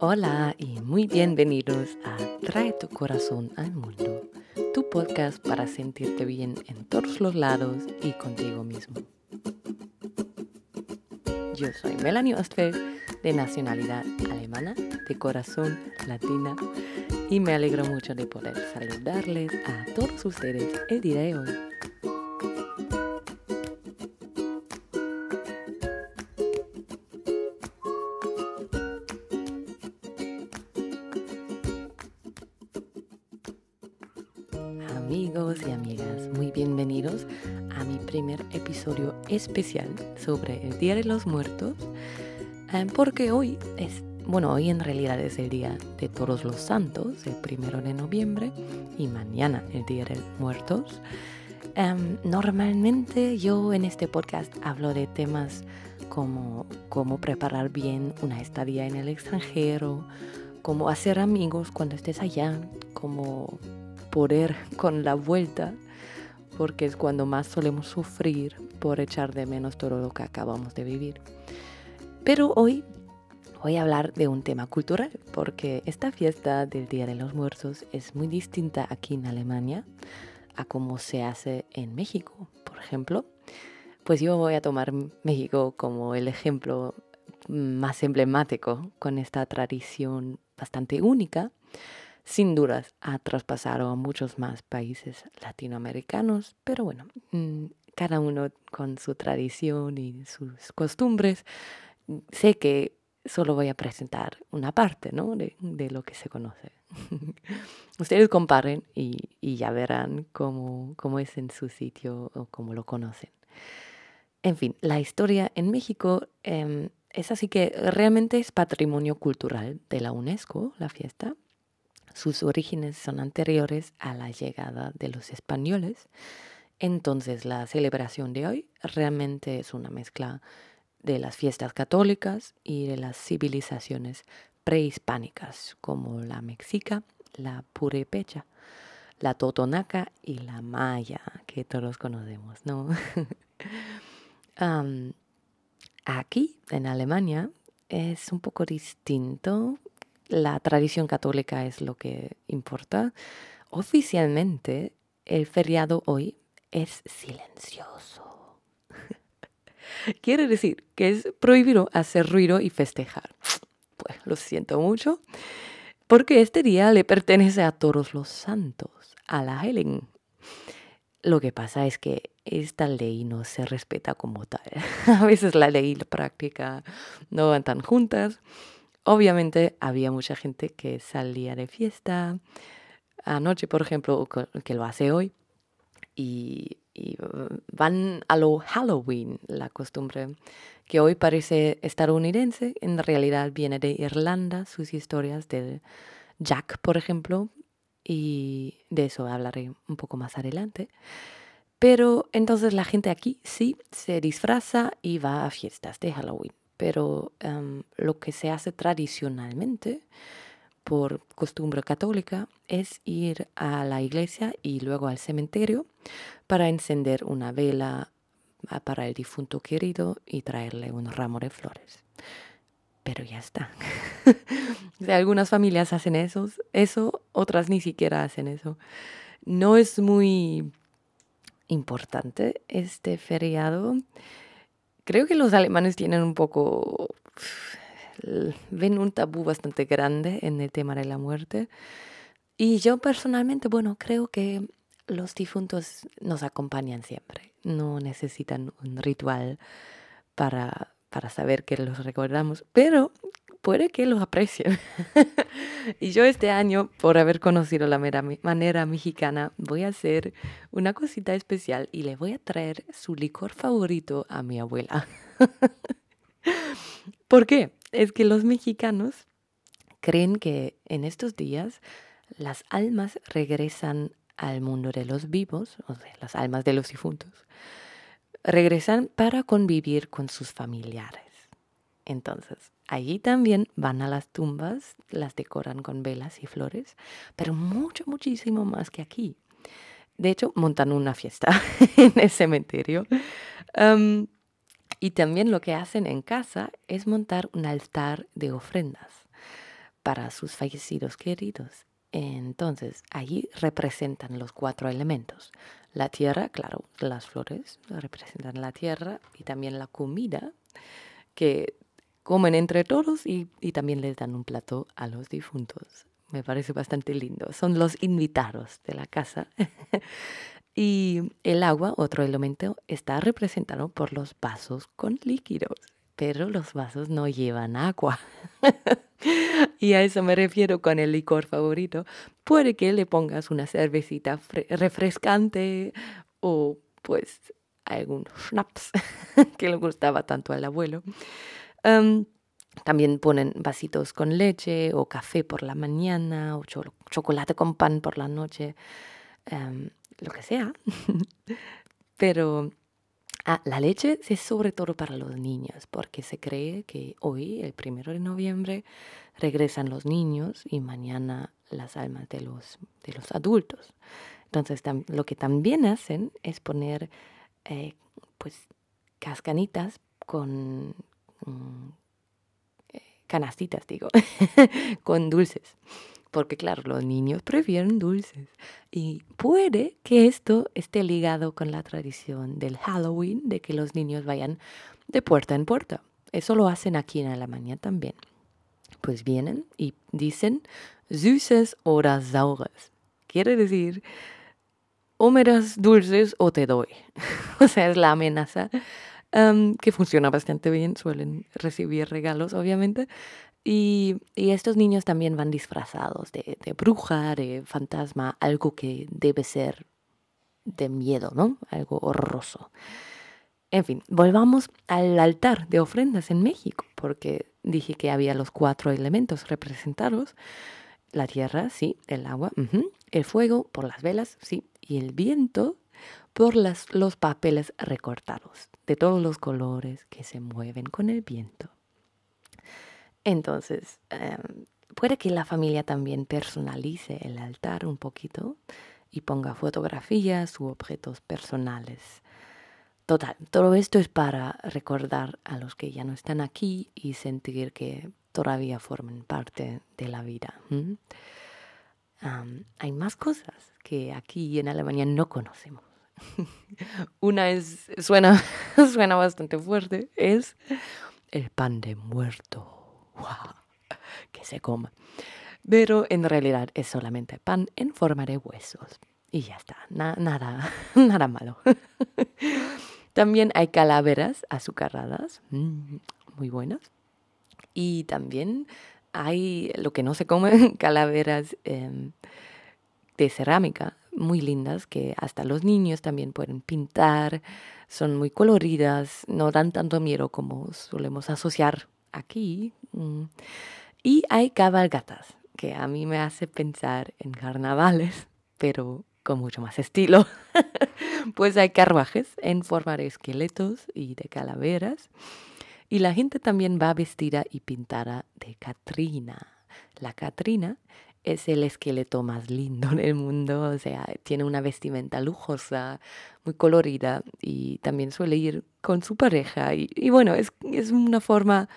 Hola y muy bienvenidos a Trae tu corazón al mundo, tu podcast para sentirte bien en todos los lados y contigo mismo. Yo soy Melanie Ostfeld, de nacionalidad alemana, de corazón latina, y me alegro mucho de poder saludarles a todos ustedes el día de hoy. Amigos y amigas, muy bienvenidos a mi primer episodio especial sobre el Día de los Muertos, eh, porque hoy es, bueno, hoy en realidad es el Día de Todos los Santos, el primero de noviembre, y mañana el Día de los Muertos. Em, normalmente yo en este podcast hablo de temas como cómo preparar bien una estadía en el extranjero, cómo hacer amigos cuando estés allá, cómo poder con la vuelta, porque es cuando más solemos sufrir por echar de menos todo lo que acabamos de vivir. Pero hoy voy a hablar de un tema cultural, porque esta fiesta del Día de los Muertos es muy distinta aquí en Alemania a cómo se hace en México, por ejemplo. Pues yo voy a tomar México como el ejemplo más emblemático con esta tradición bastante única sin dudas ha traspasado a muchos más países latinoamericanos, pero bueno, mm, cada uno con su tradición y sus costumbres. Sé que solo voy a presentar una parte ¿no? de, lo que se conoce. Ustedes comparen y, ya verán cómo, es en su sitio o cómo lo conocen. En fin, la historia en México em, es así que realmente es patrimonio cultural de la UNESCO, la fiesta. Sus orígenes son anteriores a la llegada de los españoles. Entonces la celebración de hoy realmente es una mezcla de las fiestas católicas y de las civilizaciones prehispánicas como la mexica, la purépecha, la totonaca y la maya, que todos conocemos, ¿no? aquí, en Alemania, es un poco distinto la tradición católica es lo que importa. Oficialmente, el feriado hoy es silencioso. Quiere decir que es prohibido hacer ruido y festejar. Pues lo siento mucho, porque este día le pertenece a todos los santos, a la Helen. Lo que pasa es que esta ley no se respeta como tal. A veces la ley y la práctica no van tan juntas. Obviamente había mucha gente que salía de fiesta anoche, por ejemplo, que lo hace hoy, y, van a lo Halloween, la costumbre que hoy parece estadounidense, en realidad viene de Irlanda, sus historias de Jack, por ejemplo, y de eso hablaré un poco más adelante. Pero entonces la gente aquí sí se disfraza y va a fiestas de Halloween pero em, lo que se hace tradicionalmente por costumbre católica es ir a la iglesia y luego al cementerio para encender una vela ah, para el difunto querido y traerle un ramo de flores. Pero ya está. algunas familias hacen eso, eso, otras ni siquiera hacen eso. No es muy importante este feriado Creo que los alemanes tienen un poco, ven un tabú bastante grande en el tema de la muerte. Y yo personalmente, bueno, creo que los difuntos nos acompañan siempre. No necesitan un ritual para, para saber que los recordamos. Pero puede que los aprecien. y yo este año, por haber conocido la manera mexicana, voy a hacer una cosita especial y le voy a traer su licor favorito a mi abuela. ¿Por qué? Es que los mexicanos creen que en estos días las almas regresan al mundo de los vivos, o sea, las almas de los difuntos, regresan para convivir con sus familiares. Entonces, allí también van a las tumbas, las decoran con velas y flores, pero mucho, muchísimo más que aquí. De hecho, montan una fiesta en el cementerio. y también lo que hacen en casa es montar un altar de ofrendas para sus fallecidos queridos. Entonces, allí representan los cuatro elementos. La tierra, claro, las flores representan la tierra y también la comida que comen entre todos y, también les dan un plato a los difuntos. Me parece bastante lindo. Son los invitados de la casa. y el agua, otro elemento, está representado por los vasos con líquidos, pero los vasos no llevan agua. y a eso me refiero con el licor favorito. Puede que le pongas una cervecita refrescante o pues algún schnapps que le gustaba tanto al abuelo. Em, también ponen vasitos con leche o café por la mañana o chocolate con pan por la noche, em, lo que sea. Pero ah, la leche es sobre todo para los niños porque se cree que hoy, el primero de noviembre, regresan los niños y mañana las almas de los, de los adultos. Entonces lo que también hacen es poner eh, pues cascanitas con canastitas, digo, con dulces. Porque claro, los niños prefieren dulces. Y puede que esto esté ligado con la tradición del Halloween, de que los niños vayan de puerta en puerta. Eso lo hacen aquí en Alemania también. Pues vienen y dicen süßes oder saures. Quiere decir o me das dulces o te doy. o sea, es la amenaza que funciona bastante bien. Suelen recibir regalos, obviamente. Y, estos niños también van disfrazados de, de, bruja, de fantasma, algo que debe ser de miedo, ¿no? Algo horroroso. En fin, volvamos al altar de ofrendas en México, porque dije que había los cuatro elementos representados. La tierra, sí, el agua, el fuego por las velas, sí, y el viento por las, los papeles recortados de todos los colores que se mueven con el viento. Entonces, em, puede que la familia también personalice el altar un poquito y ponga fotografías u objetos personales. Total, todo esto es para recordar a los que ya no están aquí y sentir que todavía forman parte de la vida hay más cosas que aquí en Alemania no conocemos. Una es, suena, suena bastante fuerte, es el pan de muerto. que se coma. Pero en realidad es solamente pan en forma de huesos. Y ya está, nada, nada malo. también hay calaveras azucaradas, mm, muy buenas. Y también hay lo que no se comen, calaveras em, de cerámica muy lindas que hasta los niños también pueden pintar, son muy coloridas, no dan tanto miedo como solemos asociar aquí. Mm. Y hay cabalgatas, que a mí me hace pensar en carnavales, pero con mucho más estilo. pues hay carruajes en forma de esqueletos y de calaveras. Y la gente también va vestida y pintada de Catrina. La Catrina es el esqueleto más lindo del mundo, o sea, tiene una vestimenta lujosa, muy colorida y también suele ir con su pareja. Y, bueno, es, es, una forma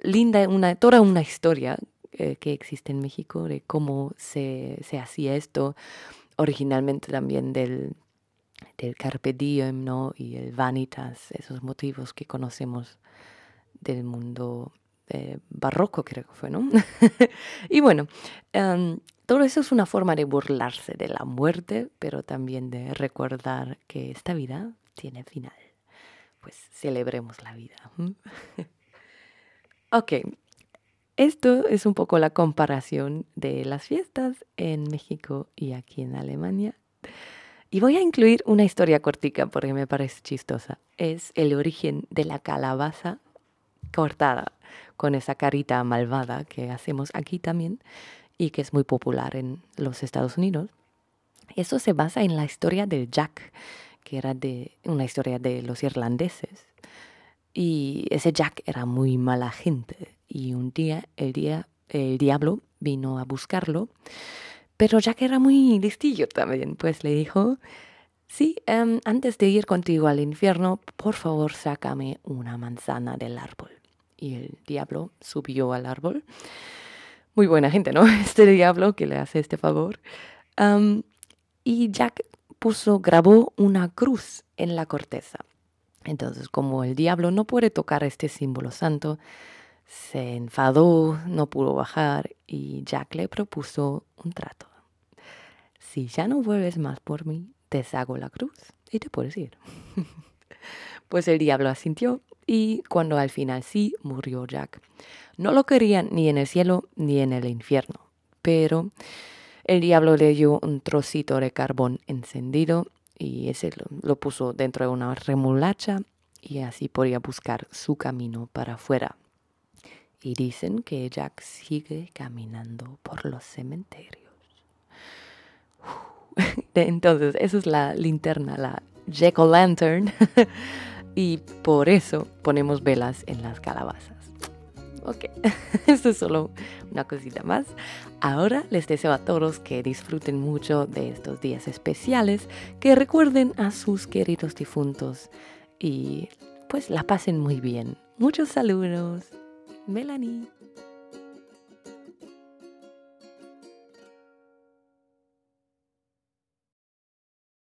linda, una, toda una historia eh, que existe en México de cómo se, se hacía esto originalmente también del, del carpe diem, ¿no? Y el vanitas, esos motivos que conocemos del mundo barroco, creo que fue, ¿no? y bueno, em, todo eso es una forma de burlarse de la muerte, pero también de recordar que esta vida tiene final. Pues celebremos la vida. ok, esto es un poco la comparación de las fiestas en México y aquí en Alemania. Y voy a incluir una historia cortica porque me parece chistosa. Es el origen de la calabaza cortada con esa carita malvada que hacemos aquí también y que es muy popular en los Estados Unidos. Eso se basa en la historia del Jack, que era de una historia de los irlandeses. Y ese Jack era muy mala gente y un día el, día, el diablo vino a buscarlo, pero Jack era muy listillo también, pues le dijo, sí, em, antes de ir contigo al infierno, por favor sácame una manzana del árbol y el diablo subió al árbol. muy buena gente, ¿no? Este diablo que le hace este favor. y Jack puso, grabó una cruz en la corteza. Entonces, como el diablo no puede tocar este símbolo santo, se enfadó, no pudo bajar y Jack le propuso un trato. Si ya no vuelves más por mí, deshago la cruz y te puedes ir. pues el diablo asintió y cuando al final sí murió Jack. No lo querían ni en el cielo ni en el infierno, pero el diablo le dio un trocito de carbón encendido y ese lo, puso dentro de una remolacha y así podía buscar su camino para afuera y dicen que Jack sigue caminando por los cementerios. Entonces, esa es la linterna, la Jack O' Lantern. y por eso ponemos velas en las calabazas. Ok, esto es solo una cosita más. Ahora les deseo a todos que disfruten mucho de estos días especiales, que recuerden a sus queridos difuntos y pues la pasen muy bien. Muchos saludos. Melanie.